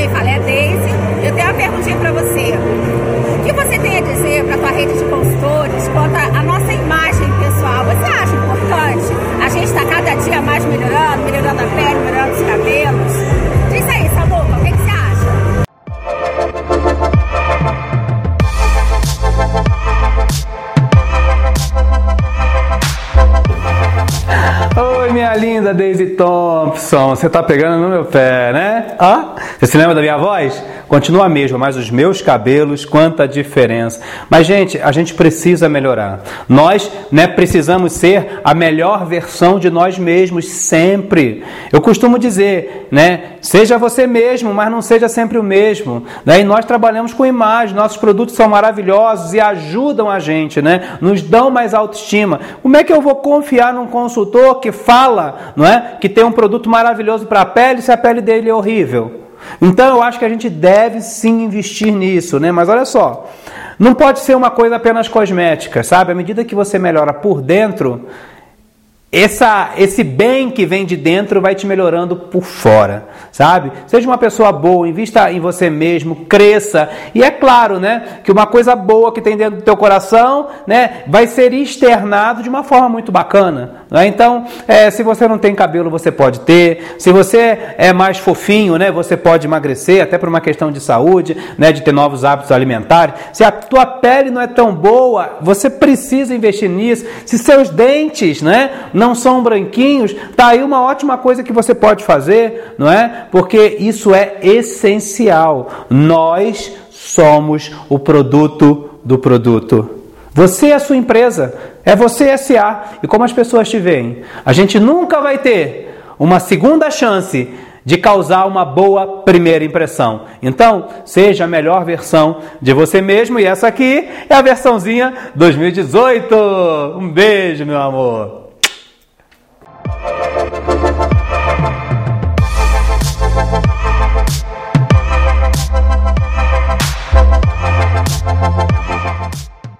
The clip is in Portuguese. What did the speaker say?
quem fala é a Deise. Eu tenho uma perguntinha para você. Oi, minha linda Daisy Thompson, você tá pegando no meu pé, né? Ah, você se lembra da minha voz? Continua a mesma, mas os meus cabelos, quanta diferença. Mas, gente, a gente precisa melhorar. Nós né, precisamos ser a melhor versão de nós mesmos sempre. Eu costumo dizer, né? Seja você mesmo, mas não seja sempre o mesmo. Né? E nós trabalhamos com imagem, nossos produtos são maravilhosos e ajudam a gente, né? Nos dão mais autoestima. Como é que eu vou confiar num consultor que fala, não é? Que tem um produto maravilhoso para a pele se a pele dele é horrível? Então eu acho que a gente deve sim investir nisso, né? Mas olha só, não pode ser uma coisa apenas cosmética, sabe? À medida que você melhora por dentro, essa, esse bem que vem de dentro vai te melhorando por fora, sabe? Seja uma pessoa boa, invista em você mesmo, cresça. E é claro, né, que uma coisa boa que tem dentro do teu coração, né, vai ser externado de uma forma muito bacana. Né? Então, é, se você não tem cabelo, você pode ter. Se você é mais fofinho, né, você pode emagrecer, até por uma questão de saúde, né, de ter novos hábitos alimentares. Se a tua pele não é tão boa, você precisa investir nisso. Se seus dentes, né, não são branquinhos, tá aí uma ótima coisa que você pode fazer, não é? Porque isso é essencial. Nós somos o produto do produto. Você é a sua empresa, é você SA. E como as pessoas te veem, a gente nunca vai ter uma segunda chance de causar uma boa primeira impressão. Então, seja a melhor versão de você mesmo e essa aqui é a versãozinha 2018. Um beijo, meu amor.